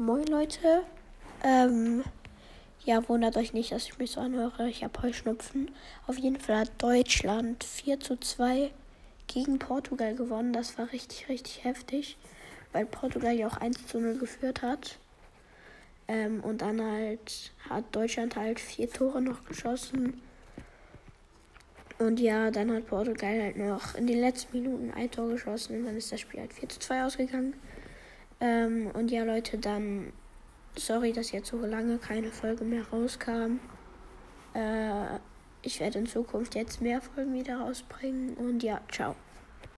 Moin Leute. Ähm, ja, wundert euch nicht, dass ich mich so anhöre. Ich habe Heuschnupfen. Auf jeden Fall hat Deutschland 4 zu 2 gegen Portugal gewonnen. Das war richtig, richtig heftig, weil Portugal ja auch 1 zu 0 geführt hat. Ähm, und dann halt hat Deutschland halt vier Tore noch geschossen. Und ja, dann hat Portugal halt noch in den letzten Minuten ein Tor geschossen und dann ist das Spiel halt 4 zu 2 ausgegangen. Ähm, und ja, Leute, dann sorry, dass jetzt so lange keine Folge mehr rauskam. Äh, ich werde in Zukunft jetzt mehr Folgen wieder rausbringen und ja, ciao.